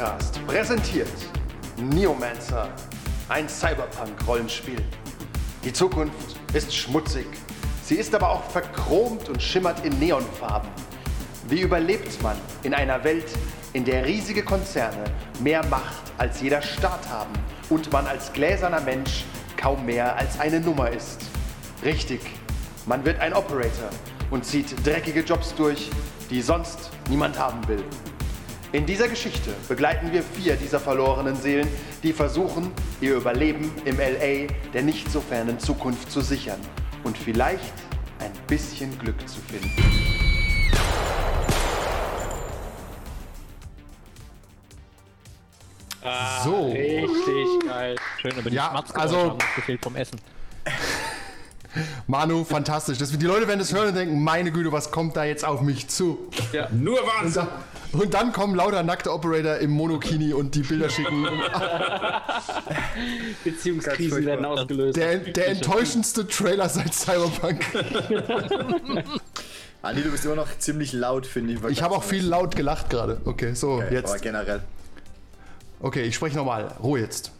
Rollenspiel-Podcast präsentiert Neomancer, ein Cyberpunk-Rollenspiel. Die Zukunft ist schmutzig. Sie ist aber auch verchromt und schimmert in Neonfarben. Wie überlebt man in einer Welt, in der riesige Konzerne mehr Macht als jeder Staat haben und man als gläserner Mensch kaum mehr als eine Nummer ist? Richtig, man wird ein Operator und zieht dreckige Jobs durch, die sonst niemand haben will. In dieser Geschichte begleiten wir vier dieser verlorenen Seelen, die versuchen, ihr Überleben im LA der nicht so fernen Zukunft zu sichern und vielleicht ein bisschen Glück zu finden. So. Richtig geil. Schön, aber die Ja, also- haben noch gefehlt vom Essen. Manu, fantastisch. Das, die Leute werden das hören und denken, meine Güte, was kommt da jetzt auf mich zu? Nur Und, Wahnsinn. Und dann kommen lauter nackte Operator im Monokini und die Bilder schicken. Beziehungskrisen werden ausgelöst. Der, der enttäuschendste Trailer seit Cyberpunk. Andi, du bist immer noch ziemlich laut, finde ich. Ich habe auch viel laut gelacht gerade. Okay, so, Okay, Aber jetzt. generell. Okay, ich spreche nochmal. Ruhe jetzt.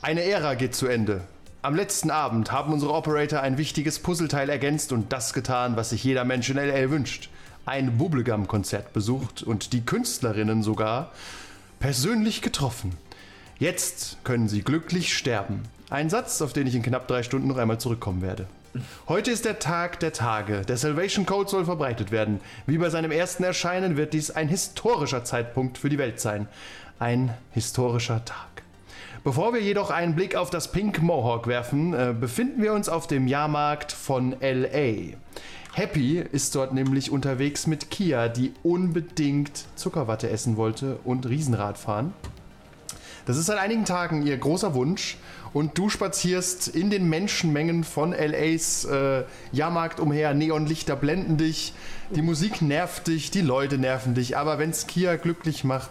Eine Ära geht zu Ende. Am letzten Abend haben unsere Operator ein wichtiges Puzzleteil ergänzt und das getan, was sich jeder Mensch in LA wünscht. Ein Bubblegum-Konzert besucht und die Künstlerinnen sogar persönlich getroffen. Jetzt können sie glücklich sterben. Ein Satz, auf den ich in knapp drei Stunden noch einmal zurückkommen werde. Heute ist der Tag der Tage. Der Salvation Code soll verbreitet werden. Wie bei seinem ersten Erscheinen wird dies ein historischer Zeitpunkt für die Welt sein. Ein historischer Tag. Bevor wir jedoch einen Blick auf das Pink Mohawk werfen, äh, befinden wir uns auf dem Jahrmarkt von LA. Happy ist dort nämlich unterwegs mit Kia, die unbedingt Zuckerwatte essen wollte und Riesenrad fahren. Das ist seit einigen Tagen ihr großer Wunsch und du spazierst in den Menschenmengen von LAs äh, Jahrmarkt umher. Neonlichter blenden dich, die Musik nervt dich, die Leute nerven dich, aber wenn's Kia glücklich macht,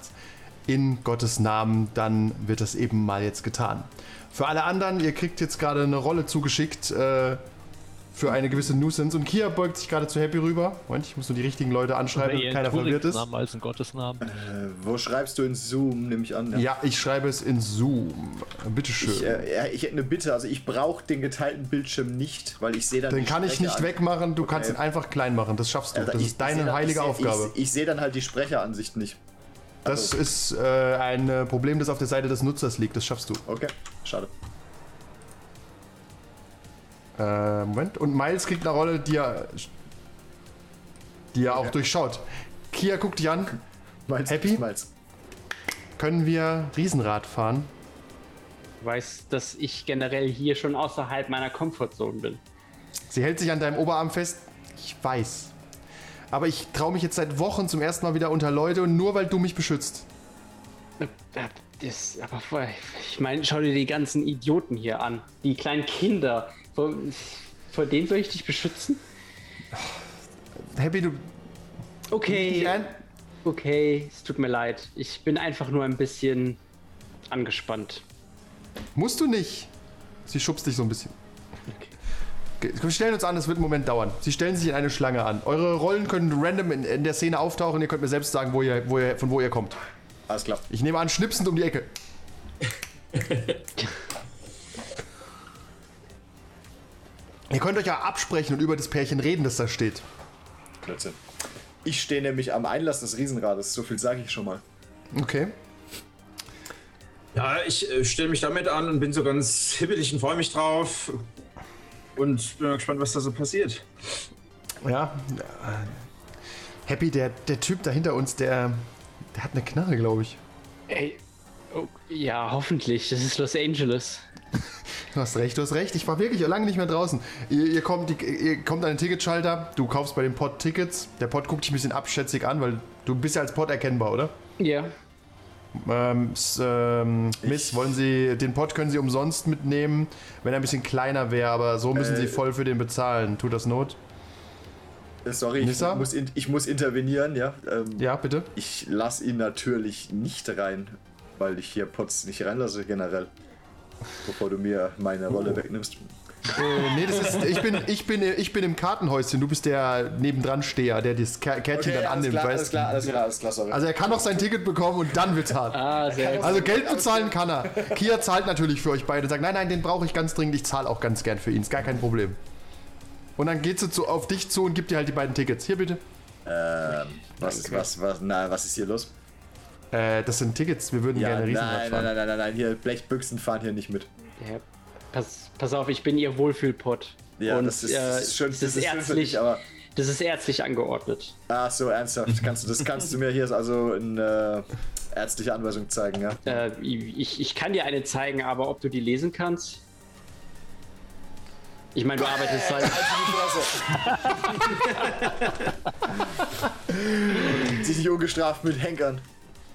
in Gottes Namen, dann wird das eben mal jetzt getan. Für alle anderen, ihr kriegt jetzt gerade eine Rolle zugeschickt äh, für eine gewisse Nuisance und Kia beugt sich gerade zu Happy rüber. Moment, ich muss nur die richtigen Leute anschreiben, damit keiner verwirrt ist. Namen als ein Gottesnamen. Äh, wo schreibst du in Zoom, nehme ich an? Ja, ich schreibe es in Zoom. Bitteschön. Ich, äh, ja, ich hätte eine Bitte. Also ich brauche den geteilten Bildschirm nicht, weil ich sehe dann Den kann ich nicht an- wegmachen, du Okay. kannst ihn einfach klein machen, das schaffst du. Alter, Das ich- ist deine dann- heilige ich seh- Aufgabe. Ich, ich sehe dann halt die Sprecheransicht nicht. Das ist äh, ein äh, Problem, das auf der Seite des Nutzers liegt, das schaffst du. Okay, schade. Äh, Moment. Und Miles kriegt eine Rolle, die er, die er auch durchschaut. Kia guckt dich an. Malz, Happy? Malz. Können wir Riesenrad fahren? Du weißt, dass ich generell hier schon außerhalb meiner Comfortzone bin. Sie hält sich an deinem Oberarm fest. Ich weiß. Aber ich traue mich jetzt seit Wochen zum ersten Mal wieder unter Leute und nur weil du mich beschützt. Äh, Das, aber ich meine, schau dir die ganzen Idioten hier an. Die kleinen Kinder. Vor, vor denen soll ich dich beschützen? Happy, du. Okay, okay, es tut mir leid. Ich bin einfach nur ein bisschen angespannt. musst du nicht. Sie schubst dich so ein bisschen. Okay, Wir stellen uns an, es wird einen Moment dauern. Sie stellen sich in eine Schlange an. Eure Rollen können random in, in der Szene auftauchen. Ihr könnt mir selbst sagen, wo ihr, wo ihr, von wo ihr kommt. Alles klar. Ich nehme an, schnipsend um die Ecke. ihr könnt euch ja absprechen und über das Pärchen reden, das da steht. Blödsinn. Ich stehe nämlich am Einlass des Riesenrades, so viel sage ich schon mal. Okay. Ja, ich äh, stelle mich damit an und bin so ganz hibbelig und freue mich drauf. Und bin mal gespannt, was da so passiert. Ja. äh, Happy, der, der Typ da hinter uns, der, der hat eine Knarre, glaube ich. Ey, oh, ja, hoffentlich. Das ist Los Angeles. Du hast recht, du hast recht. Ich war wirklich lange nicht mehr draußen. Ihr, ihr, kommt, ihr kommt an den Ticketschalter, du kaufst bei dem Pod Tickets. Der Pod guckt dich ein bisschen abschätzig an, weil du bist ja als Pod erkennbar, oder? Ja. Ähm, ähm, Miss, wollen Sie, den Pod können Sie umsonst mitnehmen, wenn er ein bisschen kleiner wäre, aber so müssen Äh. Sie voll für den bezahlen. Tut das Not? Äh, Sorry, ich muss, in, ich muss intervenieren, ja. Ähm, Ja, bitte? Ich lasse ihn natürlich nicht rein, weil ich hier Pots nicht reinlasse generell. Bevor du mir meine Rolle wegnimmst. Äh, nee, das ist, ich bin, ich, bin, ich bin im Kartenhäuschen, du bist der nebendran Steher, der das Kä- Kärtchen dann alles annimmt, klar, weißt alles klar, alles klar, alles klar, sorry. Also er kann noch sein Ticket bekommen und dann wird's hart. Ah, sehr. Also Geld bezahlen kann er. Kia zahlt natürlich für euch beide. Sagt, nein, nein, den brauche ich ganz dringend. Ich zahle auch ganz gern für ihn. Ist gar kein Problem. Und dann geht sie zu, auf dich zu und gibt dir halt die beiden Tickets. Hier bitte. ähm, was, was, was, na, was ist hier los? Äh, das sind Tickets. Wir würden Ja, gerne nein, Riesenrad nein, fahren. nein, nein, nein, nein, hier Blechbüchsen fahren hier nicht mit. Ja, pass, pass auf, ich bin ihr Wohlfühlpot. Ja, Und, das ist, äh, schön, das das ist ist schön für ärztlich. dich, aber. Das ist ärztlich angeordnet. Ach so, ernsthaft. Kannst du, das kannst du mir hier also in äh, ärztliche Anweisung zeigen, ja? Äh, ich, ich kann dir eine zeigen, aber ob du die lesen kannst? Ich meine, du arbeitest halt. Sich nicht ungestraft mit Henkern.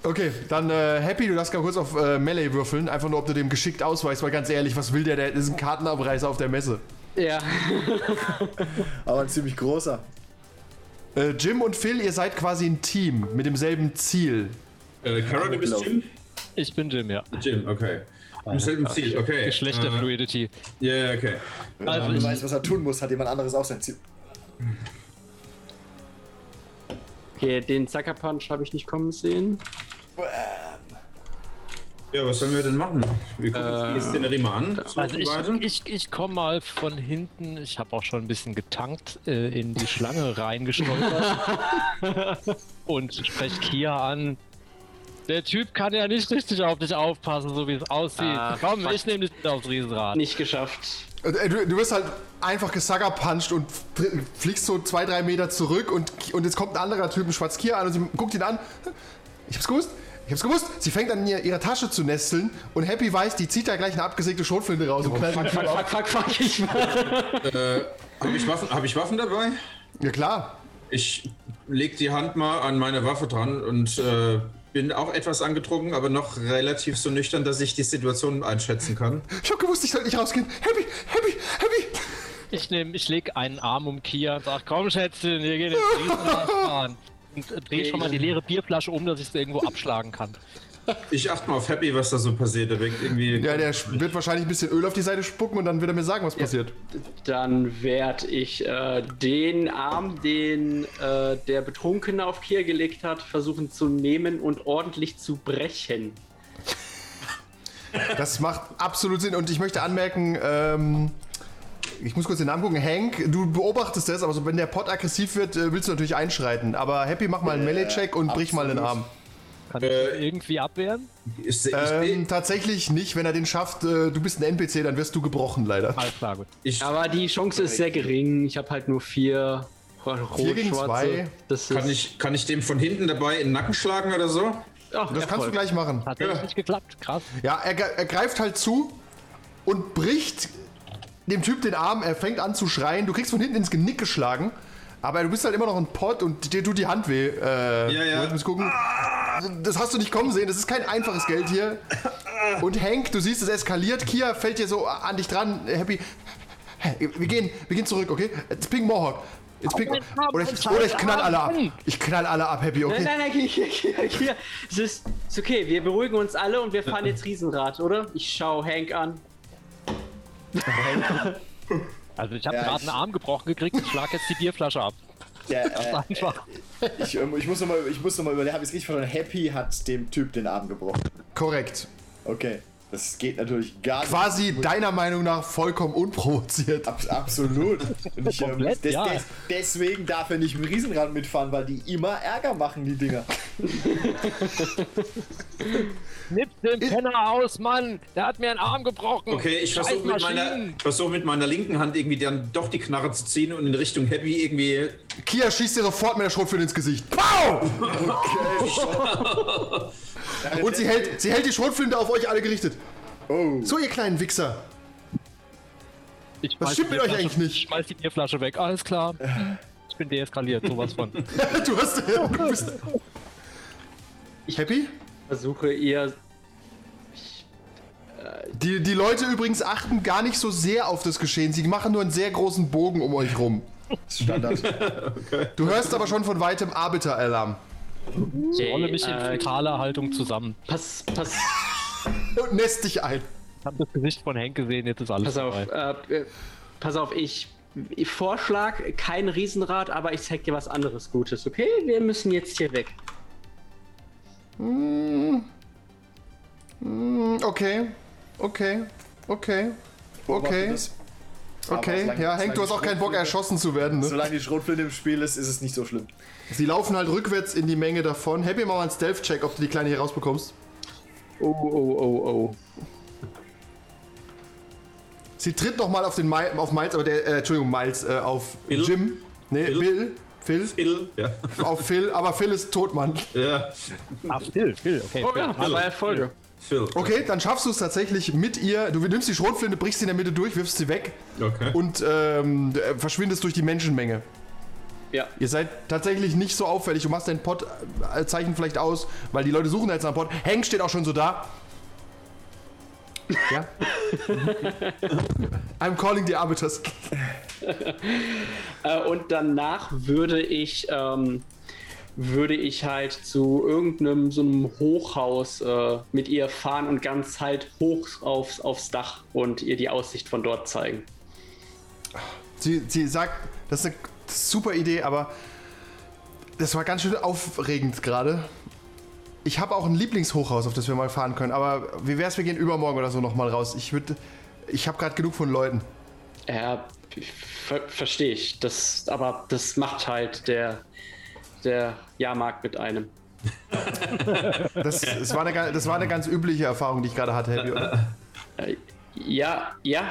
Okay, dann äh, Happy, du darfst gar kurz auf äh, Melee würfeln. Einfach nur, ob du dem geschickt ausweichst. Weil ganz ehrlich, was will der? Der ist ein Kartenabreißer auf der Messe. ja. Aber ein ziemlich großer. Äh, Jim und Phil, ihr seid quasi ein Team mit demselben Ziel. Äh, Carol, du bist. Jim? Ich bin Jim, ja. Jim, okay. Im selben Ziel, okay. Geschlechterfluidity. Äh, Ja, ja, okay. Also Wenn du ich, weißt, was er tun muss, hat jemand anderes auch sein Ziel. Okay, den Sucker Punch habe ich nicht kommen sehen. Ja, was sollen wir denn machen? Wir gucken uns die Szenerie mal an. So also ich, ich, ich komme mal von hinten. Ich habe auch schon ein bisschen getankt äh, in die Schlange reingestolpert und spreche Kia an. Der Typ kann ja nicht richtig auf dich aufpassen, so wie es aussieht. Ah, Komm, fuck. ich nehme dich mit aufs Riesenrad. Nicht geschafft. Äh, Du, du wirst halt einfach gesuggerpunched und fl- fliegst so zwei, drei Meter zurück und, und jetzt kommt ein anderer Typ, ein Schwarzkier an und sie guckt ihn an. Ich hab's gewusst. Ich hab's gewusst. Sie fängt an, ihr, ihre Tasche zu nesteln und Happy weiß, die zieht da gleich eine abgesägte Schrotflinte raus und knallt Fuck, fuck, fuck, fuck, fuck, ich war. Habe ich, Waffen, hab ich Waffen dabei? Ja klar. Ich leg die Hand mal an meine Waffe dran und äh, bin auch etwas angetrunken, aber noch relativ so nüchtern, dass ich die Situation einschätzen kann. Ich hab gewusst, ich soll nicht rausgehen. Happy, Happy, Happy. Ich nehme, ich leg einen Arm um Kia und sag, komm Schätzchen, wir gehen jetzt Riesenrad fahren. Und äh, dreh schon mal die leere Bierflasche um, dass ich sie irgendwo abschlagen kann. Ich achte mal auf Happy, was da so passiert. Der wirkt irgendwie. Ja, der wird wahrscheinlich ein bisschen Öl auf die Seite spucken und dann wird er mir sagen, was passiert. Dann werde ich äh, den Arm, den äh, der Betrunkene auf Kia gelegt hat, versuchen zu nehmen und ordentlich zu brechen. Das macht absolut Sinn. Und ich möchte anmerken, ähm, ich muss kurz den Namen gucken. Hank, du beobachtest das, aber so, wenn der Pot aggressiv wird, äh, willst du natürlich einschreiten. Aber Happy, mach mal einen Melee-Check und brich mal den Arm. Kann ich Äh, irgendwie abwehren? Ich, ich, Ähm, tatsächlich nicht. Wenn er den schafft, äh, du bist ein NPC, dann wirst du gebrochen, leider. Alles klar, gut. ich, Aber die Chance ist sehr gering. Ich habe halt nur vier Vier gegen zwei. rot-schwarze. Kann, ich, kann ich dem von hinten dabei in den Nacken schlagen oder so? Ach, Das kannst du gleich machen. Hat ja. nicht geklappt, krass. Ja, er, er greift halt zu und bricht dem Typ den Arm. Er fängt an zu schreien. Du kriegst von hinten ins Genick geschlagen. Aber du bist halt immer noch ein Pot und dir tut die Hand weh. Äh, Ja, ja. Du musst gucken. Das hast du nicht kommen sehen. Das ist kein einfaches Geld hier. Und Hank, du siehst, es eskaliert. Kia fällt dir so an dich dran. Happy. Wir gehen, wir gehen zurück, okay? It's Ping Mohawk. It's Ping. Oder ich, oder ich knall alle ab. Ich knall alle ab, Happy, Nein, okay? nein, nein, hier, hier, hier, hier. Es ist, ist okay, wir beruhigen uns alle und wir fahren jetzt Riesenrad, oder? Ich schau Hank an. Also ich habe Ja, gerade einen Arm gebrochen gekriegt und schlag jetzt die Bierflasche ab. Ja, äh, einfach. ich, ähm, ich muss nochmal noch mal überlegen, habe ich es richtig verstanden? Happy hat dem Typ den Arm gebrochen. Korrekt. Okay. Das geht natürlich gar nicht. Quasi deiner Meinung nach vollkommen unprovoziert. Abs absolut. Und ich, ähm, Komplett, des, ja. des, deswegen darf er nicht im Riesenrad mitfahren, weil die immer Ärger machen, die Dinger. Nimm den Penner aus, Mann! Der hat mir einen Arm gebrochen! Okay, ich versuche mit, meiner, versuch mit meiner linken Hand irgendwie dann doch die Knarre zu ziehen und in Richtung Happy irgendwie. Kia schießt dir sofort mit der Schrotflinte ins Gesicht. Pow! Und sie hält, sie hält die Schrotflinte auf euch alle gerichtet. Oh. So, ihr kleinen Wichser. Ich Was stimmt mit euch eigentlich nicht? Ich schmeiß die Bierflasche weg, alles klar. Ich bin deeskaliert, sowas von. Du hast. Du bist, Happy? Versuche ihr. Die, die Leute übrigens achten gar nicht so sehr auf das Geschehen. Sie machen nur einen sehr großen Bogen um euch rum. Standard. Du hörst aber schon von weitem Arbeiteralarm. Ich rolle mich in äh, fetaler Haltung zusammen. Pass, pass, Und nässt dich ein. Ich habe das Gesicht von Henk gesehen, jetzt ist alles pass auf. Äh, äh, pass auf, ich. ich Vorschlag, kein Riesenrad, aber ich zeig dir was anderes Gutes, okay? Wir müssen jetzt hier weg. Okay. Okay. Okay. Okay. Okay. solange- Ja, Henk, du hast auch keinen Bock, erschossen zu werden. Ne? Solange die Schrotflinte im Spiel ist, ist es nicht so schlimm. Sie laufen halt rückwärts in die Menge davon. Happy, mach mal einen Stealth-Check, ob du die Kleine hier rausbekommst. Oh, oh, oh, oh. Sie tritt nochmal auf den Mi auf Miles, aber der, äh, Entschuldigung, Miles, äh, auf Phil? Jim. Nee, Phil? Bill. Phil. Phil. Ja. Auf Phil, aber Phil ist tot, Mann. ja. Ach, Phil, Phil, okay. Oh ja, aber Erfolge. Phil. Okay, dann schaffst du es tatsächlich mit ihr. Du nimmst die Schrotflinte, brichst sie in der Mitte durch, wirfst sie weg Okay. und ähm, äh, verschwindest durch die Menschenmenge. Ja. Ihr seid tatsächlich nicht so auffällig. Du machst dein Pod-Zeichen vielleicht aus, weil die Leute suchen jetzt nach Pod. Hank steht auch schon so da. Ja. I'm calling the arbiters. Äh, und danach würde ich, ähm, würde ich halt zu irgendeinem so einem Hochhaus äh, mit ihr fahren und ganz halt hoch aufs, aufs Dach und ihr die Aussicht von dort zeigen. Sie, sie sagt, das ist eine super Idee, aber das war ganz schön aufregend gerade. Ich habe auch ein Lieblingshochhaus, auf das wir mal fahren können, aber wie wär's, wir gehen übermorgen oder so nochmal raus. Ich würde, ich habe gerade genug von Leuten. Ja, ver verstehe ich. Das, aber das macht halt der, der Jahrmarkt mit einem. Das, das, war, eine, das war eine ganz übliche Erfahrung, die ich gerade hatte, Happy, oder? Äh, ja, ja.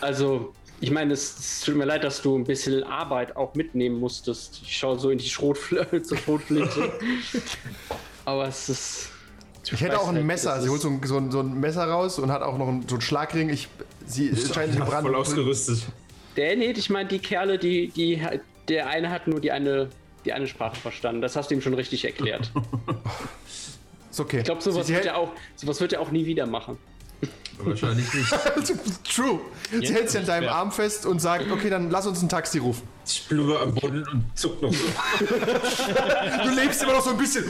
Also, ich meine, es, es tut mir leid, dass du ein bisschen Arbeit auch mitnehmen musstest. Ich schaue so in die Schrotflinte. Aber es ist. Ich hätte weiß auch ein nicht, Messer. Sie ist- holt so ein, so, ein, so ein Messer raus und hat auch noch einen, so einen Schlagring. Ich, sie scheint Ja, gebrannt. voll ausgerüstet. Der, nee, ich meine, die Kerle, die, die, der eine hat nur die eine, die eine Sprache verstanden. Das hast du ihm schon richtig erklärt. Ist okay. Ich glaube, sowas, sie, wird sie er auch, sowas wird er auch nie wieder machen. Wahrscheinlich nicht. True. Sie Jetzt hält sie an deinem schwer. Arm fest und sagt, okay, dann lass uns ein Taxi rufen. Ich blubber am Boden und zuck noch so. Du lebst immer noch so ein bisschen.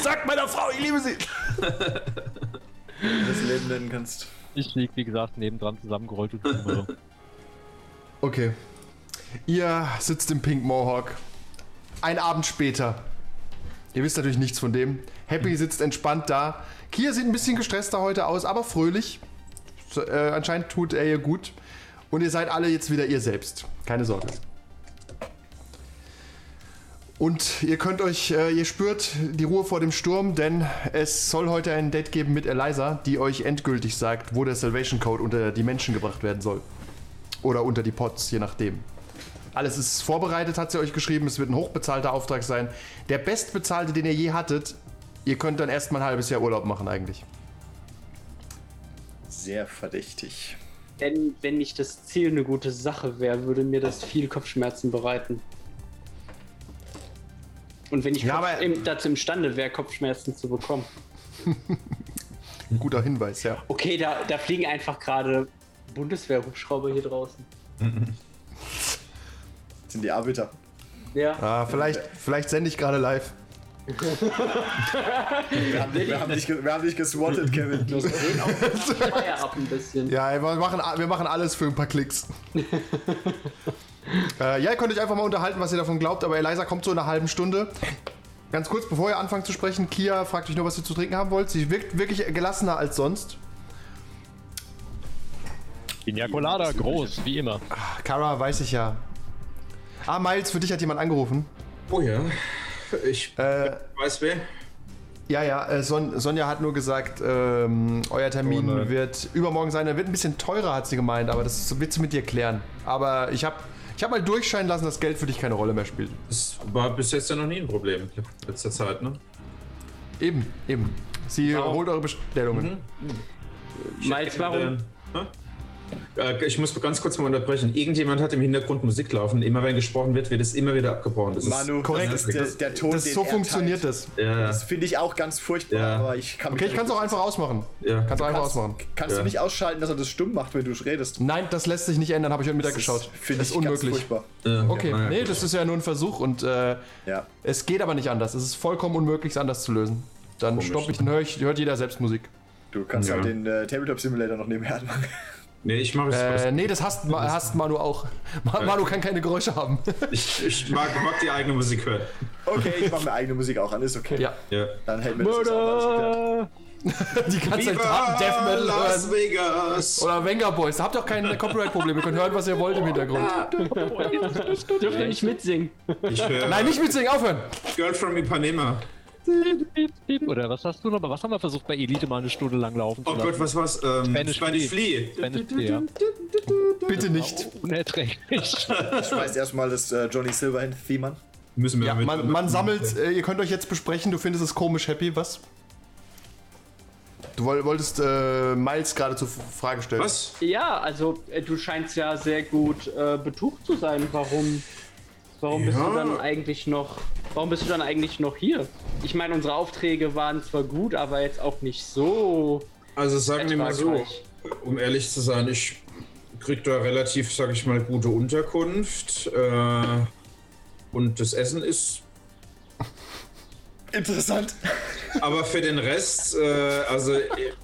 Sag meiner Frau, ich liebe sie. Wenn du das Leben nennen kannst. Ich lieg, wie gesagt, nebendran zusammengerollt und so. Okay. Ihr sitzt im Pink Mohawk. Ein Abend später. Ihr wisst natürlich nichts von dem. Happy sitzt entspannt da. Kia sieht ein bisschen gestresster heute aus, aber fröhlich. So, äh, anscheinend tut er ihr gut. Und ihr seid alle jetzt wieder ihr selbst. Keine Sorge. Und ihr könnt euch, äh, ihr spürt die Ruhe vor dem Sturm, denn es soll heute ein Date geben mit Eliza, die euch endgültig sagt, wo der Salvation Code unter die Menschen gebracht werden soll. Oder unter die Pots, je nachdem. Alles ist vorbereitet, hat sie euch geschrieben. Es wird ein hochbezahlter Auftrag sein. Der bestbezahlte, den ihr je hattet. Ihr könnt dann erstmal ein halbes Jahr Urlaub machen, eigentlich. Sehr verdächtig. Wenn, wenn nicht das Ziel eine gute Sache wäre, würde mir das viel Kopfschmerzen bereiten. Und wenn ich Ja, Kopf- im, dazu imstande wäre, Kopfschmerzen zu bekommen. Ein guter Hinweis, ja. Okay, da, da fliegen einfach gerade Bundeswehr-Hubschrauber hier draußen. Sind die Arbeiter. Ja. Ah, vielleicht, vielleicht sende ich gerade live. Wir haben, wir haben, dich, wir haben dich geswattet, Kevin. Das Feuer ab ein bisschen. Ja, wir machen, wir machen alles für ein paar Klicks. äh, ja, ihr könnt euch einfach mal unterhalten, was ihr davon glaubt, aber Eliza kommt so in einer halben Stunde. Ganz kurz, bevor ihr anfangt zu sprechen, Kia fragt euch nur, was ihr zu trinken haben wollt. Sie wirkt wirklich gelassener als sonst. Pina Colada, groß, wie immer. Kara weiß ich ja. Ah, Miles, für dich hat jemand angerufen. Oh ja. Ich Äh, weiß wer. ja, ja, äh, Son Sonja hat nur gesagt, ähm, euer Termin Oh wird übermorgen sein. Er wird ein bisschen teurer, hat sie gemeint, aber das wird sie mit dir klären. Aber ich habe ich hab mal durchscheinen lassen, dass Geld für dich keine Rolle mehr spielt. Das war bis jetzt ja noch nie ein Problem in letzter Zeit, ne? Eben, eben. Sie holt eure Bestellungen. Miles, warum? Hä? Äh, Ich muss ganz kurz mal unterbrechen. Irgendjemand hat im Hintergrund Musik laufen. Immer wenn gesprochen wird, wird es immer wieder abgebrochen. Das ist Manu, korrekt. das ist der, der Ton, Das, so er funktioniert teilt. das. Ja, Das finde ich auch ganz furchtbar, Ja. aber ich kann Okay, ich kann es auch einfach ausmachen. ja. Kannst du einfach kannst, ausmachen. kannst Ja. du nicht ausschalten, dass er das stumm macht, wenn du redest? Nein, das lässt sich nicht ändern, habe ich heute Mittag geschaut. Finde Das ich ist ganz unmöglich. furchtbar. Ja, Okay, naja, nee, gut. das ist ja nur ein Versuch und äh, Ja. es geht aber nicht anders. Es ist vollkommen unmöglich, es anders zu lösen. Dann Komisch. stopp ich, dann hört jeder selbst Musik. Du kannst Ja. halt den äh, Tabletop Simulator noch nebenher machen. Nee, ich mache es. Äh, nee, das hasst, Ma- hasst Manu auch. Ma- Manu kann keine Geräusche haben. Ich, ich mag, mag die eigene Musik hören. Okay, ich mache mir eigene Musik auch an, ist okay. ja, Ja. Dann hält mir das jetzt auch die ganze Zeit harten Death Metal Las hören. Vegas! Oder Venga Boys. Da habt ihr auch kein Copyright-Problem. Ihr könnt hören, was ihr wollt im Hintergrund. Dürft ihr nicht mitsingen? Ich höre Nein, nicht mitsingen, aufhören! Girl from Ipanema. Oder was hast du noch? Was haben wir versucht bei Elite mal eine Stunde lang laufen zu Oh lassen? Gott, was war's? Ähm, Spanish Spanish Flea. Spanish Flea, Bitte nicht. Unerträglich. Ich schmeiß erstmal das äh, Johnny Silverhand-Theme an. Müssen wir Ja, mit, man, man sammelt, äh, ihr könnt euch jetzt besprechen, du findest es komisch happy, was? Du woll- wolltest äh, Miles gerade zur Frage stellen. Was? Ja, also äh, du scheinst ja sehr gut äh, betucht zu sein. Warum, warum bist Ja. du dann eigentlich noch, warum bist du dann eigentlich noch hier? Ich meine, unsere Aufträge waren zwar gut, aber jetzt auch nicht so Also sagen wir mal so, um ehrlich zu sein, ich krieg da relativ, sag ich mal, gute Unterkunft. Äh, und das Essen ist. Interessant. Aber für den Rest, äh, also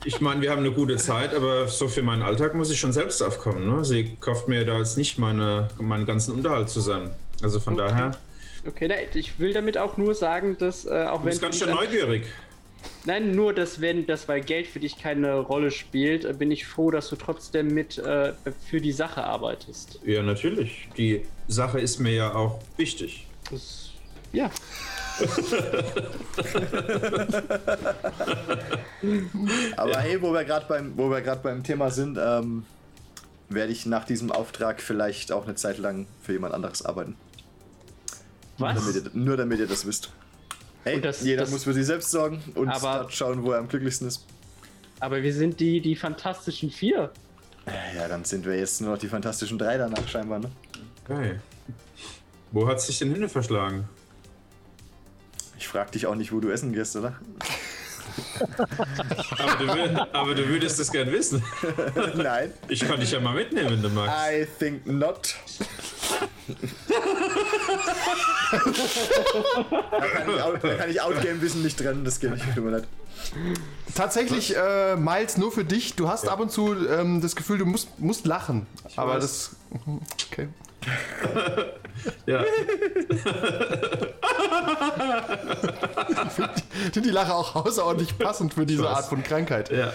ich meine, wir haben eine gute Zeit, aber so für meinen Alltag muss ich schon selbst aufkommen. Ne? Sie kauft mir da jetzt nicht meine, meinen ganzen Unterhalt zusammen. Also von daher, Okay, na, ich will damit auch nur sagen, dass äh, auch du wenn bist ganz schön neugierig. Nein, nur dass wenn das, weil Geld für dich keine Rolle spielt, äh, bin ich froh, dass du trotzdem mit äh, für die Sache arbeitest. Ja, natürlich. Die Sache ist mir ja auch wichtig. Das, ja. Aber hey, wo wir gerade beim, wo wir gerade beim Thema sind, ähm, werde ich nach diesem Auftrag vielleicht auch eine Zeit lang für jemand anderes arbeiten. Was? Damit ihr, nur damit ihr das wisst. Hey, Und das- jeder das- muss für sich selbst sorgen und Aber- schauen, wo er am glücklichsten ist. Aber wir sind die, die fantastischen vier. Ja, dann sind wir jetzt nur noch die fantastischen drei danach scheinbar, ne? Okay. Wo hat sich denn Hände verschlagen? Ich frag dich auch nicht, wo du essen gehst, oder? Aber du, wür- aber du würdest das gern wissen. Nein. Ich kann dich ja mal mitnehmen, wenn du magst. I think not. da, kann ich, out- da kann ich Outgame-Wissen nicht trennen, das geht nicht, tut mir leid. Tatsächlich, äh, Miles, nur für dich. Du hast ab und zu ähm, das Gefühl, du musst, musst lachen. Aber weiß. das. Mhm, Okay. Ja. Ich finde die Lache auch außerordentlich passend für diese. Art von Krankheit. ja.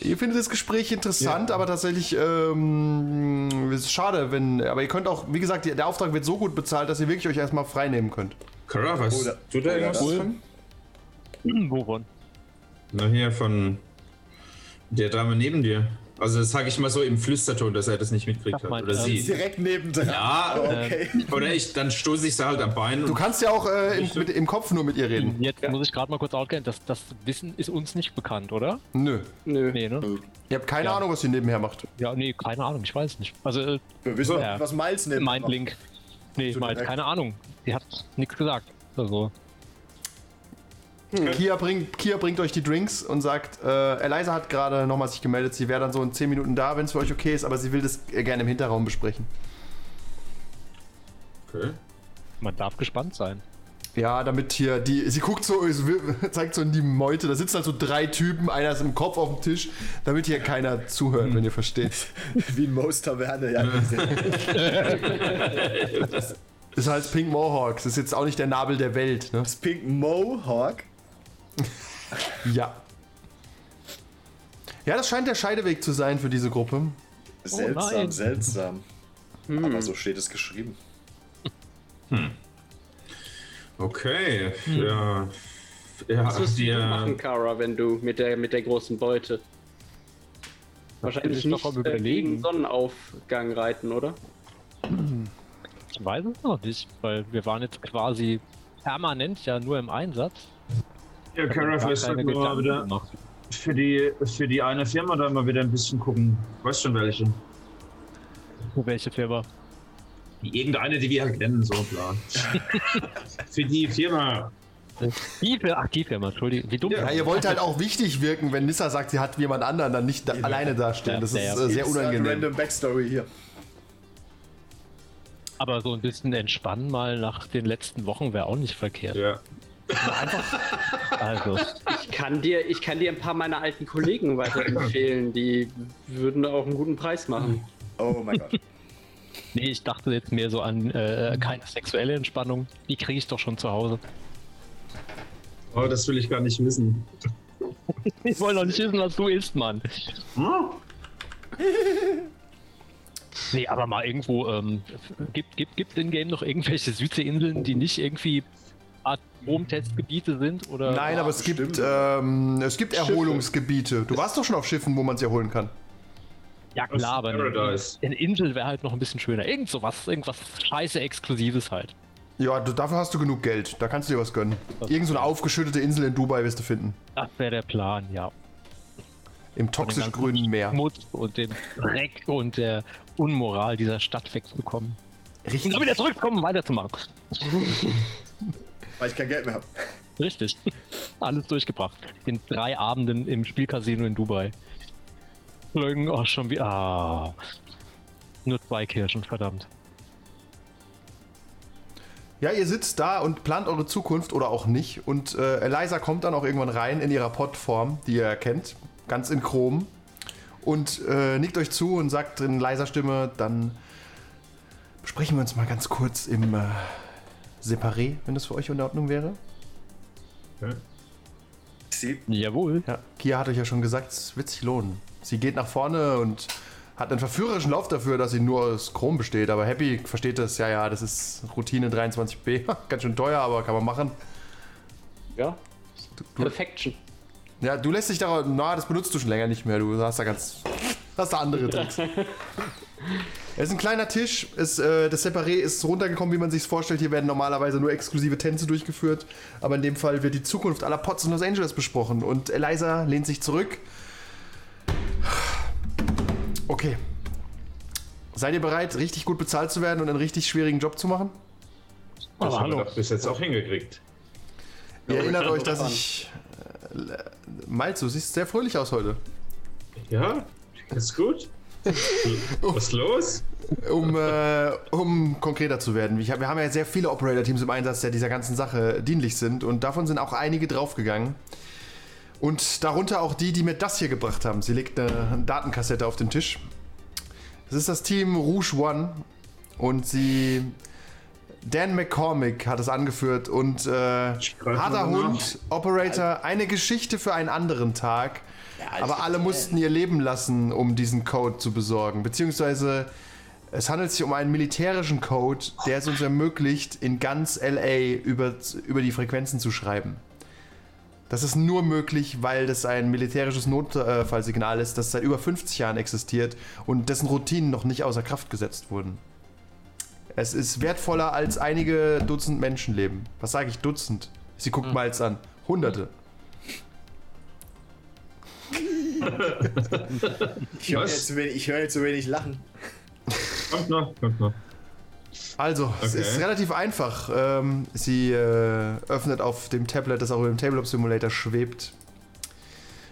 Ihr findet das Gespräch interessant, aber tatsächlich ähm, es ist schade, wenn. Aber ihr könnt auch, wie gesagt, der Auftrag wird so gut bezahlt, dass ihr wirklich euch erstmal frei nehmen könnt. Kara, weißt Oder- du da irgendwas von? Wovon? Na, hier von der Dame neben dir. Also, das sage ich mal so im Flüsterton, dass er das nicht mitkriegt hat. mein- Oder ähm, sie. Direkt nebendran. Ja, Oh, okay. Oder ich, dann stoße ich sie halt am Bein. Du kannst ja auch äh, im, mit, im Kopf nur mit ihr reden. Jetzt muss ich gerade mal kurz outgehen. Das, das Wissen ist uns nicht bekannt, oder? Nö. Nö. Nee, ne? Ihr habt keine Ja. Ahnung, was sie nebenher macht. Ja, nee, keine Ahnung. Ich weiß nicht. Also, äh, Wir wissen, Ja. was Miles nennt. Mindlink. Nee, So Miles, keine Ahnung. Die hat nichts gesagt. Also, Kia, bringt, Kia bringt euch die Drinks und sagt, äh, Eliza hat gerade nochmal sich gemeldet, sie wäre dann so in 10 Minuten da, wenn es für euch okay ist, aber sie will das äh, gerne im Hinterraum besprechen. okay. man darf gespannt sein. Ja, damit hier die. Sie guckt so, zeigt so in die Meute. Da sitzen halt so drei Typen, einer ist im Kopf auf dem Tisch, damit hier keiner zuhört, wenn ihr versteht. Wie in Moos Taverne, ja. Das heißt Pink Mohawk. Das ist jetzt auch nicht der Nabel der Welt, ne? Das Pink Mohawk. Ja. Ja, das scheint der Scheideweg zu sein für diese Gruppe. Seltsam, nein. seltsam. Aber so steht es geschrieben. Okay, ja. Ja, Was wirst du machen, Kara, wenn du mit der, mit der großen Beute? Wahrscheinlich nicht am äh, Überlegen. gegen Sonnenaufgang reiten, oder? Ich weiß es noch nicht, weil wir waren jetzt quasi permanent ja nur im Einsatz. Ja, Kara, vielleicht sollten wir mal wieder gemacht. für die, für die eine Firma da mal wieder ein bisschen gucken. Weißt schon welche? Welche Firma? Irgendeine, die wir halt kennen, so klar. für die Firma. Die Firma, ach die Firma, Entschuldigung. Wie dumm. Ja, ihr wollt halt auch wichtig wirken, wenn Nissa sagt, sie hat jemand anderen, dann nicht da alleine dastehen. Das ist Ja, äh, sehr Ist unangenehm. Random Backstory hier. Aber so ein bisschen entspannen mal nach den letzten Wochen wäre auch nicht verkehrt. Ja. Also, Ich kann dir, ich kann dir ein paar meiner alten Kollegen weiterempfehlen, die würden auch einen guten Preis machen. Oh mein Gott. nee, ich dachte jetzt mehr so an äh, keine sexuelle Entspannung. Die kriege ich doch schon zu Hause. Oh, das will ich gar nicht wissen. Ich wollte doch nicht wissen, was du isst, Mann. Nee, aber mal irgendwo, ähm, gibt, gibt, gibt in Game noch irgendwelche Südseeinseln, die nicht irgendwie Atomtestgebiete sind? Oder Nein, aber es bestimmt. gibt, ähm, es gibt Erholungsgebiete. Du warst doch schon auf Schiffen, wo man sie erholen kann. ja klar, aber eine, Paradise. eine Insel wäre halt noch ein bisschen schöner. Irgend sowas, irgendwas scheiße Exklusives halt. Ja, du, dafür hast du genug Geld. Da kannst du dir was gönnen. Irgend so eine aufgeschüttete Insel in Dubai wirst du finden. Das wäre der Plan, ja. Im toxisch grünen Meer. Schmutz und dem Dreck und der Unmoral dieser Stadt wegzukommen. Und Richtig. dann wieder zurückkommen, um weiterzumachen. Weil ich kein Geld mehr habe. Richtig. Alles durchgebracht. In drei Abenden im Spielcasino in Dubai. Flögen, oh, schon wie. Ah. Nur zwei Kirschen, verdammt. Ja, ihr sitzt da und plant eure Zukunft oder auch nicht. Und äh, Eliza kommt dann auch irgendwann rein in ihrer Podform, die ihr kennt, ganz in Chrom. Und äh, nickt euch zu und sagt in leiser Stimme, dann besprechen wir uns mal ganz kurz im äh, Separé, wenn das für euch in Ordnung wäre. Sie, Jawohl. Ja, Kia hat euch ja schon gesagt, es wird sich lohnen. Sie geht nach vorne und hat einen verführerischen Lauf dafür, dass sie nur aus Chrom besteht. Aber Happy versteht das, ja, ja, das ist Routine 23b. Ganz schön teuer, aber kann man machen. Ja. Perfection. Ja, du lässt dich da, na, das benutzt du schon länger nicht mehr. Du hast da ganz, hast da andere Tricks. Es ist ein kleiner Tisch. Es, äh, das Separé ist runtergekommen, wie man sich vorstellt. Hier werden normalerweise nur exklusive Tänze durchgeführt. Aber in dem Fall wird die Zukunft aller Pots in Los Angeles besprochen. Und Eliza lehnt sich zurück. Okay. Seid ihr bereit, richtig gut bezahlt zu werden und einen richtig schwierigen Job zu machen? Das Aber haben wir hallo. doch bis jetzt auch hingekriegt. Ihr erinnert euch, dass ich. Äh, Malz, du siehst sehr fröhlich aus heute. Ja, ist gut. Was ist los? Um, äh, um konkreter zu werden. Ich hab, wir haben ja sehr viele Operator-Teams im Einsatz, die dieser ganzen Sache dienlich sind. Und davon sind auch einige draufgegangen. Und darunter auch die, die mir das hier gebracht haben. Sie legt eine Datenkassette auf den Tisch. Das ist das Team Rouge One. Und sie. Dan McCormick hat es angeführt. Und äh, harter nach. Hund, Operator, eine Geschichte für einen anderen Tag. Aber alle mussten ihr Leben lassen, um diesen Code zu besorgen. Beziehungsweise es handelt sich um einen militärischen Code, der es uns ermöglicht, in ganz LA über, über die Frequenzen zu schreiben. Das ist nur möglich, weil das ein militärisches Notfallsignal ist, das seit über 50 Jahren existiert und dessen Routinen noch nicht außer Kraft gesetzt wurden. Es ist wertvoller als einige Dutzend Menschenleben. Was sage ich Dutzend? Sie guckt mal jetzt an. Hunderte. ich höre jetzt, wenig- ich höre jetzt zu wenig lachen. Kommt noch, kommt noch. Also, es Okay. ist relativ einfach. Ähm, sie äh, öffnet auf dem Tablet, das auch im Tabletop Simulator schwebt.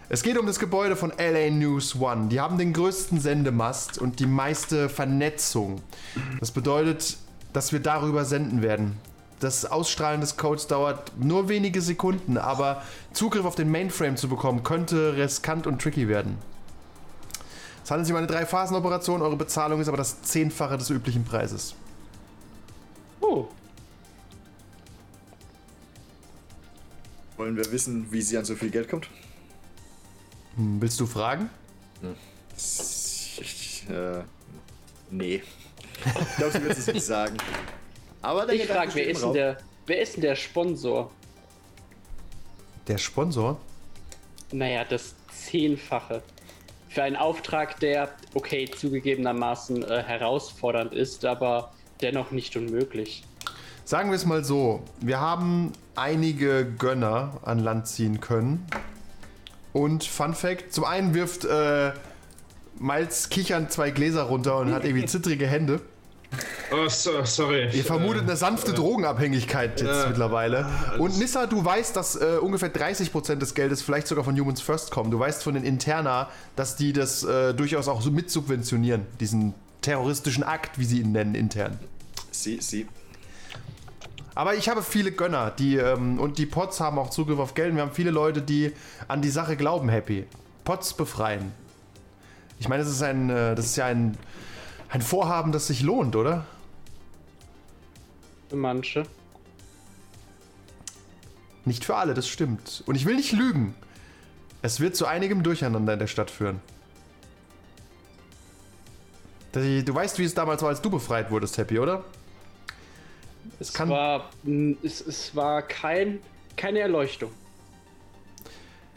Es geht um das Gebäude von LA News One. Die haben den größten Sendemast und die meiste Vernetzung. Das bedeutet, dass wir darüber senden werden. Das Ausstrahlen des Codes dauert nur wenige Sekunden, aber Zugriff auf den Mainframe zu bekommen, könnte riskant und tricky werden. Es handelt sich um eine Drei-Phasen-Operation, eure Bezahlung ist aber das Zehnfache des üblichen Preises. Oh, Wollen wir wissen, wie sie an so viel Geld kommt? Hm, Willst du fragen? Ich, äh, nee. Ich glaube, sie wird es nicht sagen. Aber der ich frage, wer ist der, wer ist denn der Sponsor? Der Sponsor? Naja, das Zehnfache. Für einen Auftrag, der, okay, zugegebenermaßen äh, herausfordernd ist, aber dennoch nicht unmöglich. Sagen wir es mal so: Wir haben einige Gönner an Land ziehen können. Und Fun Fact: Zum einen wirft äh, Miles kichern zwei Gläser runter und hat irgendwie zittrige Hände. Oh, so, sorry. Ihr vermutet eine sanfte Drogenabhängigkeit jetzt Ja. mittlerweile. Und Nissa, du weißt, dass äh, ungefähr 30% des Geldes vielleicht sogar von Humans First kommen. Du weißt von den Interna, dass die das äh, durchaus auch so mitsubventionieren. Diesen terroristischen Akt, wie sie ihn nennen, intern. Sie, sie. Aber ich habe viele Gönner, die ähm, und die Pots haben auch Zugriff auf Geld. Und wir haben viele Leute, die an die Sache glauben, Happy. Pots befreien. Ich meine, das ist ein, äh, das ist ja ein, ein Vorhaben, das sich lohnt, oder? Für manche. Nicht für alle, das stimmt. Und ich will nicht lügen. Es wird zu einigem Durcheinander in der Stadt führen. Du weißt, wie es damals war, als du befreit wurdest, Happy, oder? Es kann- war, es, es war kein, keine Erleuchtung.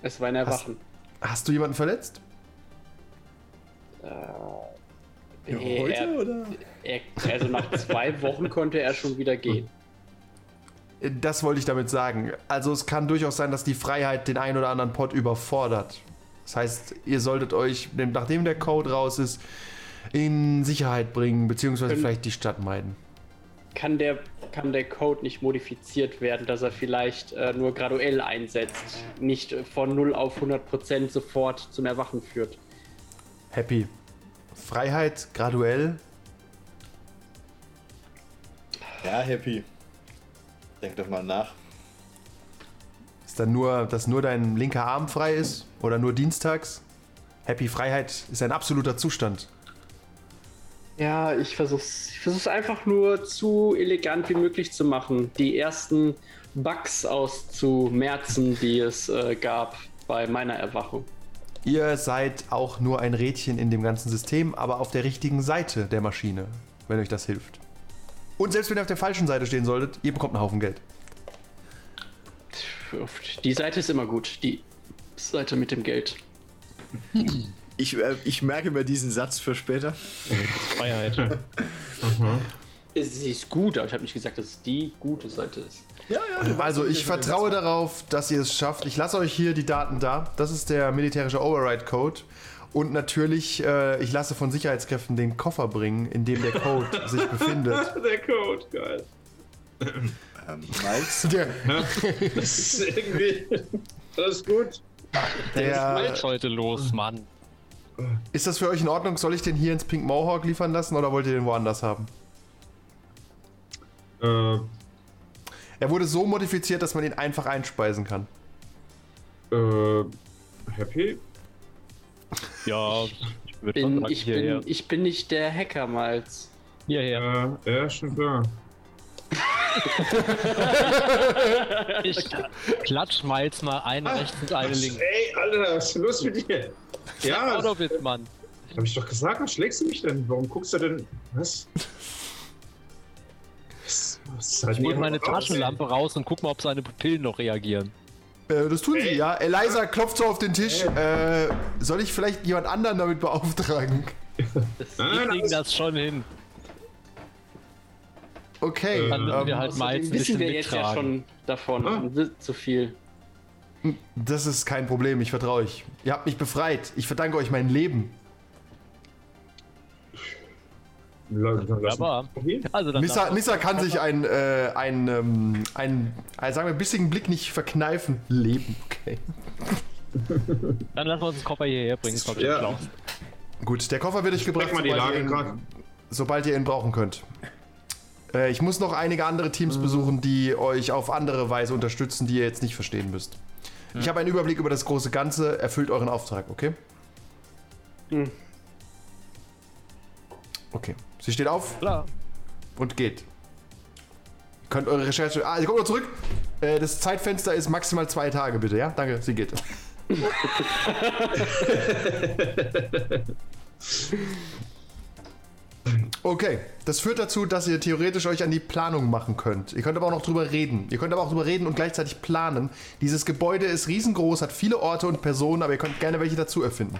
Es war ein Erwachen. Hast du jemanden verletzt? Heute er, oder? er, also nach zwei Wochen konnte er schon wieder gehen. Das wollte ich damit sagen. Also es kann durchaus sein, dass die Freiheit den einen oder anderen Pot überfordert. Das heißt, ihr solltet euch, nachdem der Code raus ist, in Sicherheit bringen, beziehungsweise Können- vielleicht die Stadt meiden. Kann der, kann der Code nicht modifiziert werden, dass er vielleicht äh, nur graduell einsetzt, nicht von 0 auf 100% sofort zum Erwachen führt? Happy. Freiheit graduell. Ja, happy. Denk doch mal nach. Ist dann nur, dass nur dein linker Arm frei ist oder nur dienstags? Happy Freiheit ist ein absoluter Zustand. Ja, ich versuch's, ich versuch's einfach nur zu elegant wie möglich zu machen. Die ersten Bugs auszumerzen, die es äh, gab bei meiner Erwachung. Ihr seid auch nur ein Rädchen in dem ganzen System, aber auf der richtigen Seite der Maschine, wenn euch das hilft. Und selbst wenn ihr auf der falschen Seite stehen solltet, ihr bekommt einen Haufen Geld. Die Seite ist immer gut. Die Seite mit dem Geld. Ich, äh, ich merke mir diesen Satz für später. Freiheit. Sie ist gut, aber ich habe nicht gesagt, dass es die gute Seite ist. Ja, ja. Also ich vertraue darauf, dass ihr es schafft. Ich lasse euch hier die Daten da. Das ist der militärische Override-Code. Und natürlich, äh, ich lasse von Sicherheitskräften den Koffer bringen, in dem der Code sich befindet. Der Code, geil. Ähm, Miles, Der, Das ist irgendwie. Das ist gut. der, Was heute los, Mann? ist das für euch in Ordnung? Soll ich den hier ins Pink Mohawk liefern lassen oder wollt ihr den woanders haben? Äh, Er wurde so modifiziert, dass man ihn einfach einspeisen kann. äh, happy? Ja, ich Bin, ich, bin, ich bin nicht der Hacker, Miles. hierher. Ja, ja, schon klar. Ich klatsch mal jetzt mal eine rechts und eine links. Ey, Alter, was ist denn los mit dir? Ja, Auto bist, Mann. hab ich doch gesagt, was schlägst du mich denn? Warum guckst du denn. Was? Halt Ich hol nie meine Taschenlampe raus und guck mal, ob seine Pupillen noch reagieren. Äh, das tun sie, ja. Eliza klopft so auf den Tisch. Äh, soll ich vielleicht jemand anderen damit beauftragen? Das, wir kriegen das- das schon hin. Okay. Dann müssen ähm, wir halt mal ein wissen bisschen wir jetzt ja schon davon. Ah. Zu viel. Das ist kein Problem, ich vertraue euch. Ihr habt mich befreit. Ich verdanke euch mein Leben. Mal probieren. also dann Nissa, Nissa kann sich ein, äh, ein, ähm, ein, ein, sagen wir, bissigen Blick nicht verkneifen. Leben, okay. dann lassen wir uns den Koffer hierher bringen. Ja. Gut, der Koffer wird euch gebracht, Check mal die sobald, Lage ihr ihn, sobald ihr ihn brauchen könnt. Äh, ich muss noch einige andere Teams besuchen, die euch auf andere Weise unterstützen, die ihr jetzt nicht verstehen müsst. Ich habe einen Überblick über das große Ganze. Erfüllt euren Auftrag, okay? Hm. Okay. Sie steht auf Klar. und geht. Könnt eure Recherche. Ah, kommt noch zurück. Äh, das Zeitfenster ist maximal zwei Tage, bitte, ja? Danke, sie geht. Okay, das führt dazu, dass ihr theoretisch euch an die Planung machen könnt. Ihr könnt aber auch noch drüber reden. Ihr könnt aber auch drüber reden und gleichzeitig planen. Dieses Gebäude ist riesengroß, hat viele Orte und Personen, aber ihr könnt gerne welche dazu erfinden.